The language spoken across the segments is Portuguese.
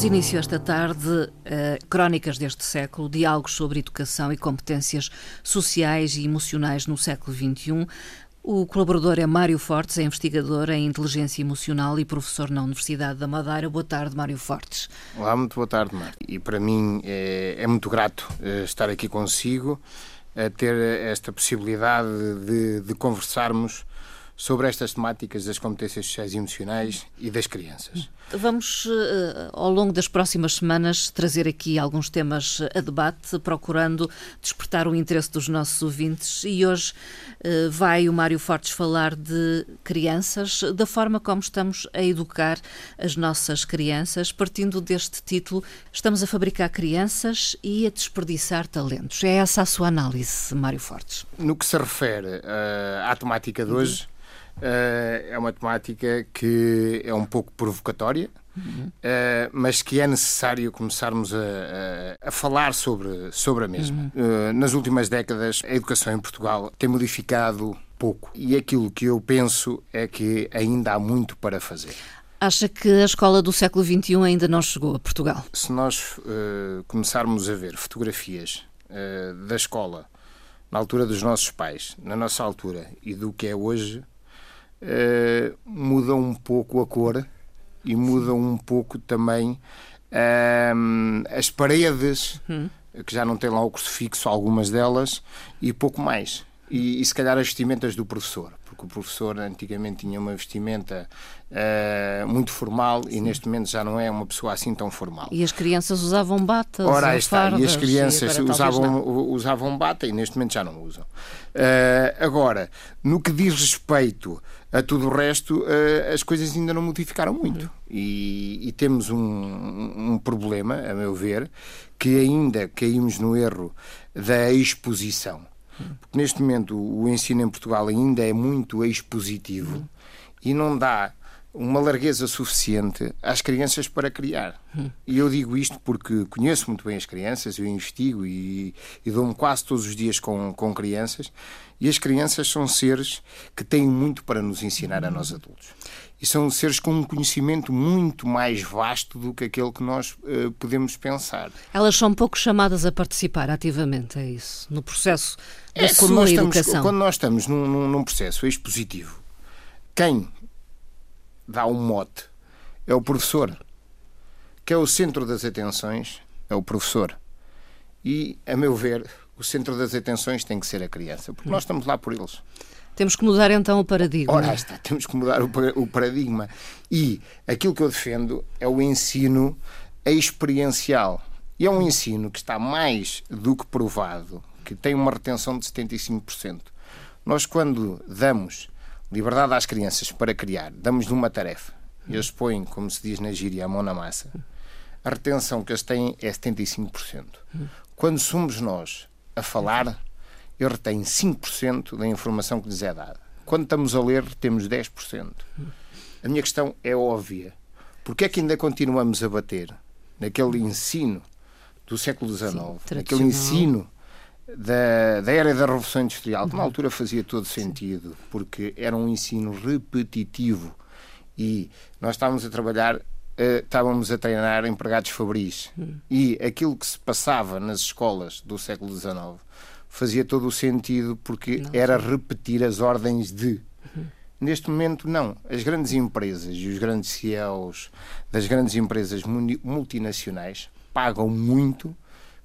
Damos início esta tarde a Crónicas deste século, diálogos sobre educação e competências sociais e emocionais no século XXI. O colaborador é Mário Fortes, é investigador em inteligência emocional e professor na Universidade da Madeira. Boa tarde, Mário Fortes. Olá, muito boa tarde, Mário. E para mim é, é muito grato eh, estar aqui consigo, a ter esta possibilidade de, de conversarmos sobre estas temáticas das competências sociais e emocionais e das crianças. Vamos, eh, ao longo das próximas semanas, trazer aqui alguns temas a debate, procurando despertar o interesse dos nossos ouvintes. E hoje eh, vai o Mário Fortes falar de crianças, da forma como estamos a educar as nossas crianças, partindo deste título: Estamos a fabricar crianças e a desperdiçar talentos. É essa a sua análise, Mário Fortes? No que se refere uh, à temática de hoje. Uh, é uma temática que é um pouco provocatória, uhum. uh, mas que é necessário começarmos a, a, falar sobre, sobre a mesma. Uhum. Uh, nas últimas décadas, a educação em Portugal tem modificado pouco e aquilo que eu penso é que ainda há muito para fazer. Acha que a escola do século XXI ainda não chegou a Portugal? Se nós começarmos a ver fotografias da escola na altura dos nossos pais, na nossa altura e do que é hoje, uh, muda um pouco a cor e muda um pouco também uh, as paredes, hum. que já não tem lá o crucifixo, algumas delas, e pouco mais. E, e se calhar as vestimentas do professor, porque o professor antigamente tinha uma vestimenta uh, muito formal Sim. e neste momento já não é uma pessoa assim tão formal. E as crianças usavam bata? Ora, aí está. E as crianças e usavam, usavam bata e neste momento já não usam. Uh, agora, no que diz respeito a tudo o resto, uh, as coisas ainda não modificaram muito. Uhum. E, e, temos um, um, problema, a meu ver, que ainda caímos no erro da exposição. Uhum. Porque neste momento o ensino em Portugal ainda é muito expositivo uhum. e não dá uma largueza suficiente às crianças para criar. Hum. E eu digo isto porque conheço muito bem as crianças, eu investigo e, e dou-me quase todos os dias com, com crianças, e as crianças são seres que têm muito para nos ensinar a nós adultos. E são seres com um conhecimento muito mais vasto do que aquele que nós uh, podemos pensar. Elas são pouco chamadas a participar ativamente, é isso? No processo da é, quando nós estamos, educação. Quando nós estamos num, num, num processo expositivo, quem dá um mote é o professor. Que é o centro das atenções, é o professor. E, a meu ver, o centro das atenções tem que ser a criança, porque nós estamos lá por eles. Temos que mudar então o paradigma. Ora, está, temos que mudar o paradigma. E aquilo que eu defendo é o ensino experiencial. E é um ensino que está mais do que provado, que tem uma retenção de 75%. Nós, quando damos liberdade às crianças para criar, damos-lhe uma tarefa, e eles põem, como se diz na gíria, a mão na massa, a retenção que eles têm é 75%. Quando somos nós a falar, eles retêm 5% da informação que lhes é dada. Quando estamos a ler, temos 10%. A minha questão é óbvia. Porque é que ainda continuamos a bater naquele ensino do século XIX, Sim, naquele ensino da, da era da Revolução Industrial, que na altura fazia todo sentido, porque era um ensino repetitivo e nós estávamos a trabalhar, uh, estávamos a treinar empregados fabris hum. e aquilo que se passava nas escolas do século XIX fazia todo o sentido porque não, era repetir as ordens de. Uhum. Neste momento, não. As grandes empresas e os grandes CEOs das grandes empresas multinacionais pagam muito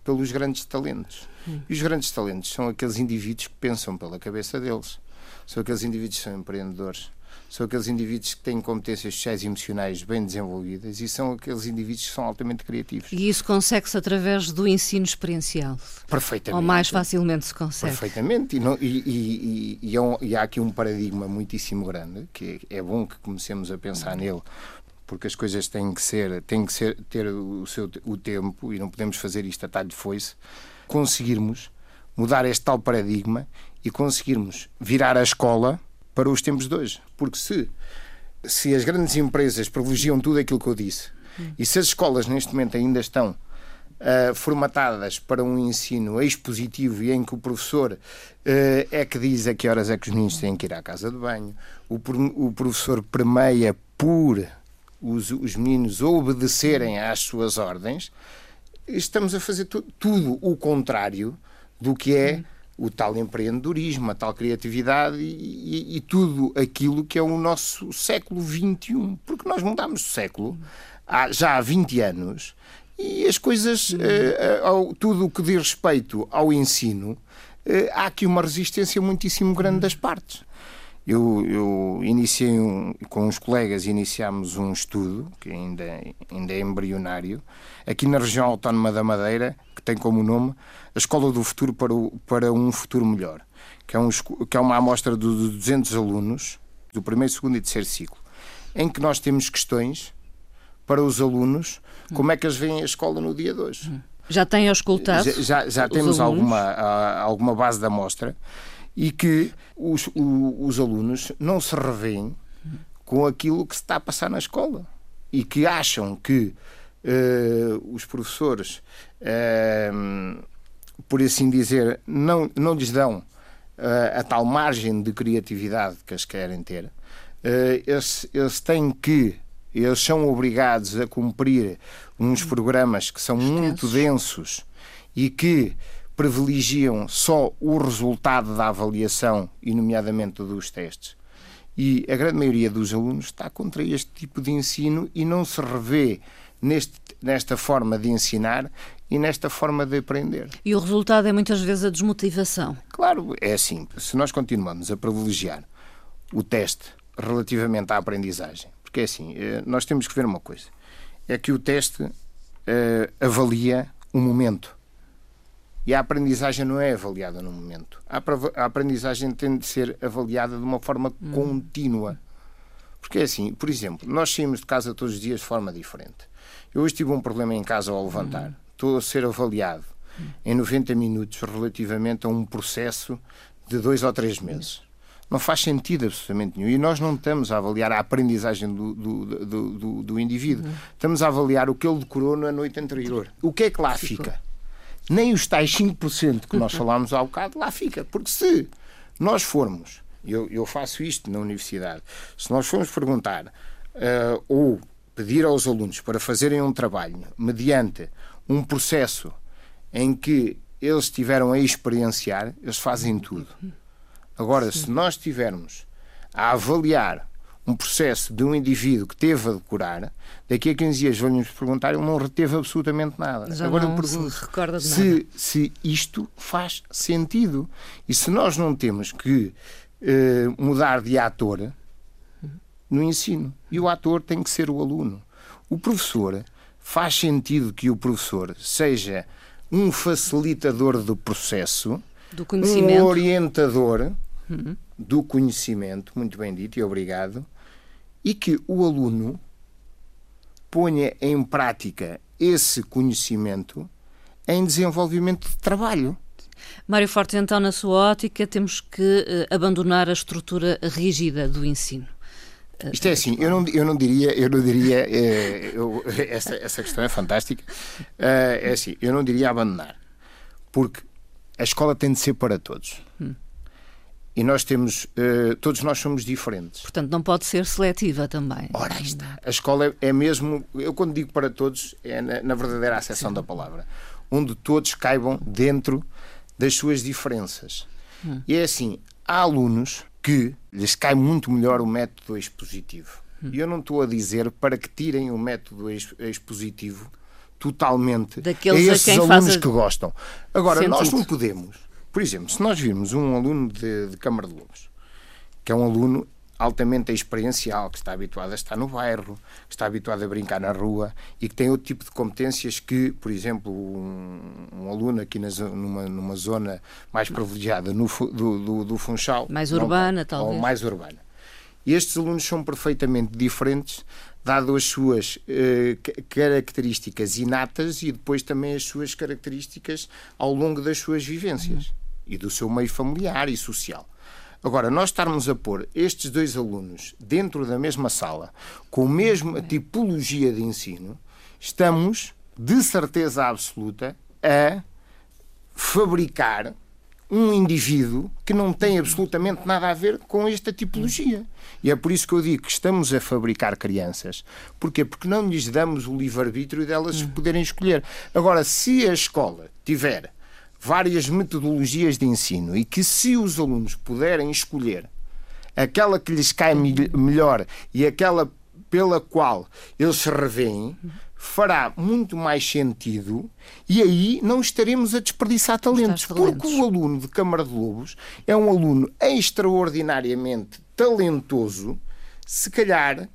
pelos grandes talentos. Hum. E os grandes talentos são aqueles indivíduos que pensam pela cabeça deles. São aqueles indivíduos que são empreendedores. São aqueles indivíduos que têm competências sociais e emocionais bem desenvolvidas e são aqueles indivíduos que são altamente criativos. E isso consegue-se através do ensino experiencial? Perfeitamente. Ou mais facilmente se consegue? Perfeitamente. E, não, e, e, e, é há aqui um paradigma muitíssimo grande, que é bom que comecemos a pensar nele, porque as coisas têm que ser, têm que ser, ter o seu o tempo e não podemos fazer isto a talho de foice, conseguirmos mudar este tal paradigma e conseguirmos virar a escola para os tempos de hoje. Porque se, se as grandes empresas privilegiam tudo aquilo que eu disse e se as escolas neste momento ainda estão uh, formatadas para um ensino expositivo e em que o professor uh, é que diz a que horas é que os meninos têm que ir à casa de banho, o, o professor permeia por os, os meninos obedecerem às suas ordens, estamos a fazer tu, tudo o contrário do que é o tal empreendedorismo, a tal criatividade e, e, e, tudo aquilo que é o nosso século XXI. Porque nós mudámos de século há, já há 20 anos e as coisas, uh, uh, tudo o que diz respeito ao ensino, uh, há aqui uma resistência muitíssimo grande das partes. Eu, eu iniciei um, com os colegas iniciámos um estudo que ainda, ainda é embrionário aqui na região autónoma da Madeira tem como nome a Escola do Futuro para, o, para um Futuro Melhor que é, um, que é uma amostra de 200 alunos do primeiro, segundo e terceiro ciclo em que nós temos questões para os alunos como é que eles veem a escola no dia de hoje. Já têm auscultado? Já, já, já temos alguma, alguma base da amostra e que os, os alunos não se revêem com aquilo que se está a passar na escola e que acham que os professores, uh, por assim dizer, não, não lhes dão uh, a tal margem de criatividade que eles querem ter. Eles, eles têm que eles são obrigados a cumprir uns programas que são muito densos e que privilegiam só o resultado da avaliação e, nomeadamente, dos testes. E a grande maioria dos alunos está contra este tipo de ensino e não se revê neste, nesta forma de ensinar e nesta forma de aprender. E o resultado é muitas vezes a desmotivação. Claro, é assim. Se nós continuamos a privilegiar o teste relativamente à aprendizagem, porque é assim, eh, nós temos que ver uma coisa: é que o teste uh, avalia o momento e a aprendizagem não é avaliada no momento. A aprendizagem tem de ser avaliada de uma forma hum. contínua. Porque é assim, por exemplo, nós saímos de casa todos os dias de forma diferente. Eu hoje tive um problema em casa ao levantar. Hum. Estou a ser avaliado hum. em 90 minutos relativamente a um processo de dois ou três meses. Não faz sentido absolutamente nenhum. E nós não estamos a avaliar a aprendizagem do, do, do, do, do indivíduo. Uhum. Estamos a avaliar o que ele decorou na noite anterior. O que é que lá fica? nem os tais 5% que nós falámos há bocado lá fica. Porque se nós formos, eu, eu faço isto na universidade, se nós formos perguntar uh, ou pedir aos alunos para fazerem um trabalho mediante um processo em que eles tiveram a experienciar, eles fazem tudo. Agora, se nós tivermos a avaliar um processo de um indivíduo que teve a decorar, daqui a 15 dias vão-nos perguntar, ele não reteve absolutamente nada. Já Agora eu pergunto se, se, se isto faz sentido. E se nós não temos que uh, mudar de ator no ensino. E o ator tem que ser o aluno. O professor, faz sentido que o professor seja um facilitador do processo, do conhecimento. um orientador uhum. do conhecimento, muito bem dito e obrigado, e que o aluno ponha em prática esse conhecimento em desenvolvimento de trabalho. Mário Forte, então, na sua ótica, temos que uh, abandonar a estrutura rígida do ensino. Uh, Isto é assim, eu não, eu não diria, eu não diria, uh, eu, essa, essa questão é fantástica, é assim, eu não diria abandonar, porque a escola tem de ser para todos. Hum. E nós temos, todos nós somos diferentes. Portanto, não pode ser seletiva também. Ora, está. A escola é mesmo, eu quando digo para todos, é na, na verdadeira acessão da palavra, onde todos caibam dentro das suas diferenças. Hum. E é assim, há alunos que lhes cai muito melhor o método expositivo. Hum. E eu não estou a dizer para que tirem o método expositivo totalmente Daqueles a esses a alunos que gostam. Agora, sentido. nós não podemos por exemplo, se nós virmos um aluno de, de Câmara de Lobos, que é um aluno altamente experiencial, que está habituado a estar no bairro, que está habituado a brincar na rua e que tem outro tipo de competências que, por exemplo, um, um aluno aqui na, numa, numa zona mais privilegiada no, do, do, do Funchal. Mais urbana, não, talvez. Ou mais urbana. E estes alunos são perfeitamente diferentes, dado as suas eh, características inatas e depois também as suas características ao longo das suas vivências. Uhum e do seu meio familiar e social. Agora, nós estarmos a pôr estes dois alunos dentro da mesma sala, com a mesma tipologia de ensino, estamos, de certeza absoluta, a fabricar um indivíduo que não tem absolutamente nada a ver com esta tipologia. E é por isso que eu digo que estamos a fabricar crianças. Porquê? Porque não lhes damos o livre-arbítrio delas poderem escolher. Agora, se a escola tiver várias metodologias de ensino e que se os alunos puderem escolher aquela que lhes cai melhor e aquela pela qual eles se revêem, fará muito mais sentido e aí não estaremos a desperdiçar talentos. Porque o aluno de Câmara de Lobos é um aluno extraordinariamente talentoso, se calhar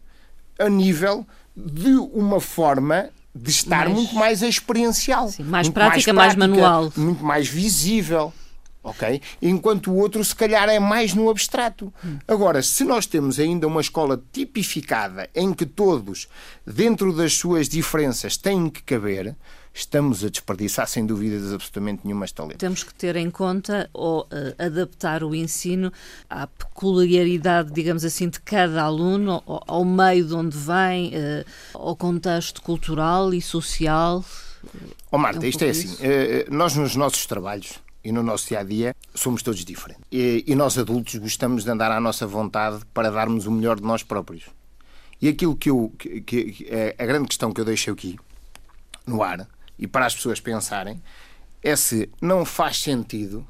a nível de uma forma de estar mais, muito mais experiencial. Sim, mais, prática, mais prática, mais manual. Muito mais visível ok? Enquanto o outro, se calhar, é mais no abstrato. Agora, se nós temos ainda uma escola tipificada em que todos, dentro das suas diferenças, têm que caber, estamos a desperdiçar, sem dúvidas, absolutamente nenhuma talento. Temos que ter em conta ou uh, adaptar o ensino à peculiaridade, digamos assim, de cada aluno, ao, ao meio de onde vem, uh, ao contexto cultural e social. Ó oh, Marta, é um isto é assim, uh, nós nos nossos trabalhos e no nosso dia a dia somos todos diferentes. E, e, nós adultos gostamos de andar à nossa vontade para darmos o melhor de nós próprios. E aquilo que eu. Que, que, é a grande questão que eu deixo aqui no ar e para as pessoas pensarem é se não faz sentido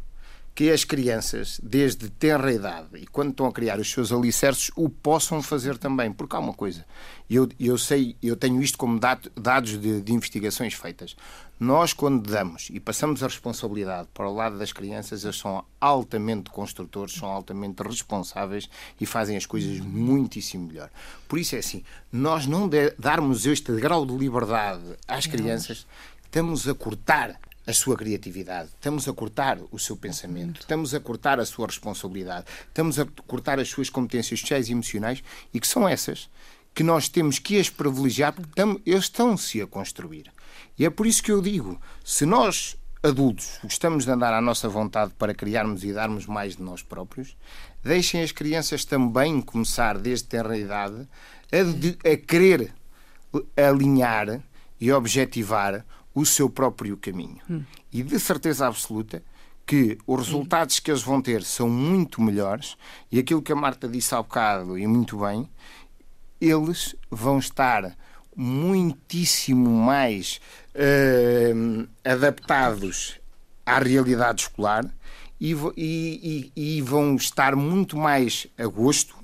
que as crianças, desde tenra idade e quando estão a criar os seus alicerces, o possam fazer também. Porque há uma coisa, eu, eu sei, eu tenho isto como dados de, de investigações feitas. Nós, quando damos e passamos a responsabilidade para o lado das crianças, eles são altamente construtores, são altamente responsáveis e fazem as coisas muitíssimo melhor. Por isso é assim, nós não darmos este grau de liberdade às crianças, estamos a cortar a sua criatividade, estamos a cortar o seu pensamento, estamos a cortar a sua responsabilidade, estamos a cortar as suas competências sociais e emocionais e que são essas que nós temos que as privilegiar porque eles estão-se a construir. E é por isso que eu digo, se nós adultos gostamos de andar à nossa vontade para criarmos e darmos mais de nós próprios, deixem as crianças também começar desde tenra idade a, de, a querer alinhar e objetivar o seu próprio caminho. Hum. E de certeza absoluta que os resultados que eles vão ter são muito melhores e aquilo que a Marta disse há bocado e muito bem, eles vão estar muitíssimo mais uh, adaptados à realidade escolar e, e, e, vão estar muito mais a gosto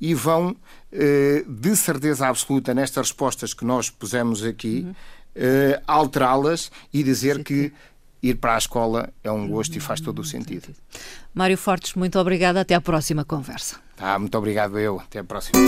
e vão, uh, de certeza absoluta, nestas respostas que nós pusemos aqui, uh, alterá-las e dizer que ir para a escola é um gosto e faz todo o sentido. Mário Fortes, muito obrigada. Até à próxima conversa. Tá, muito obrigado eu. Até à próxima.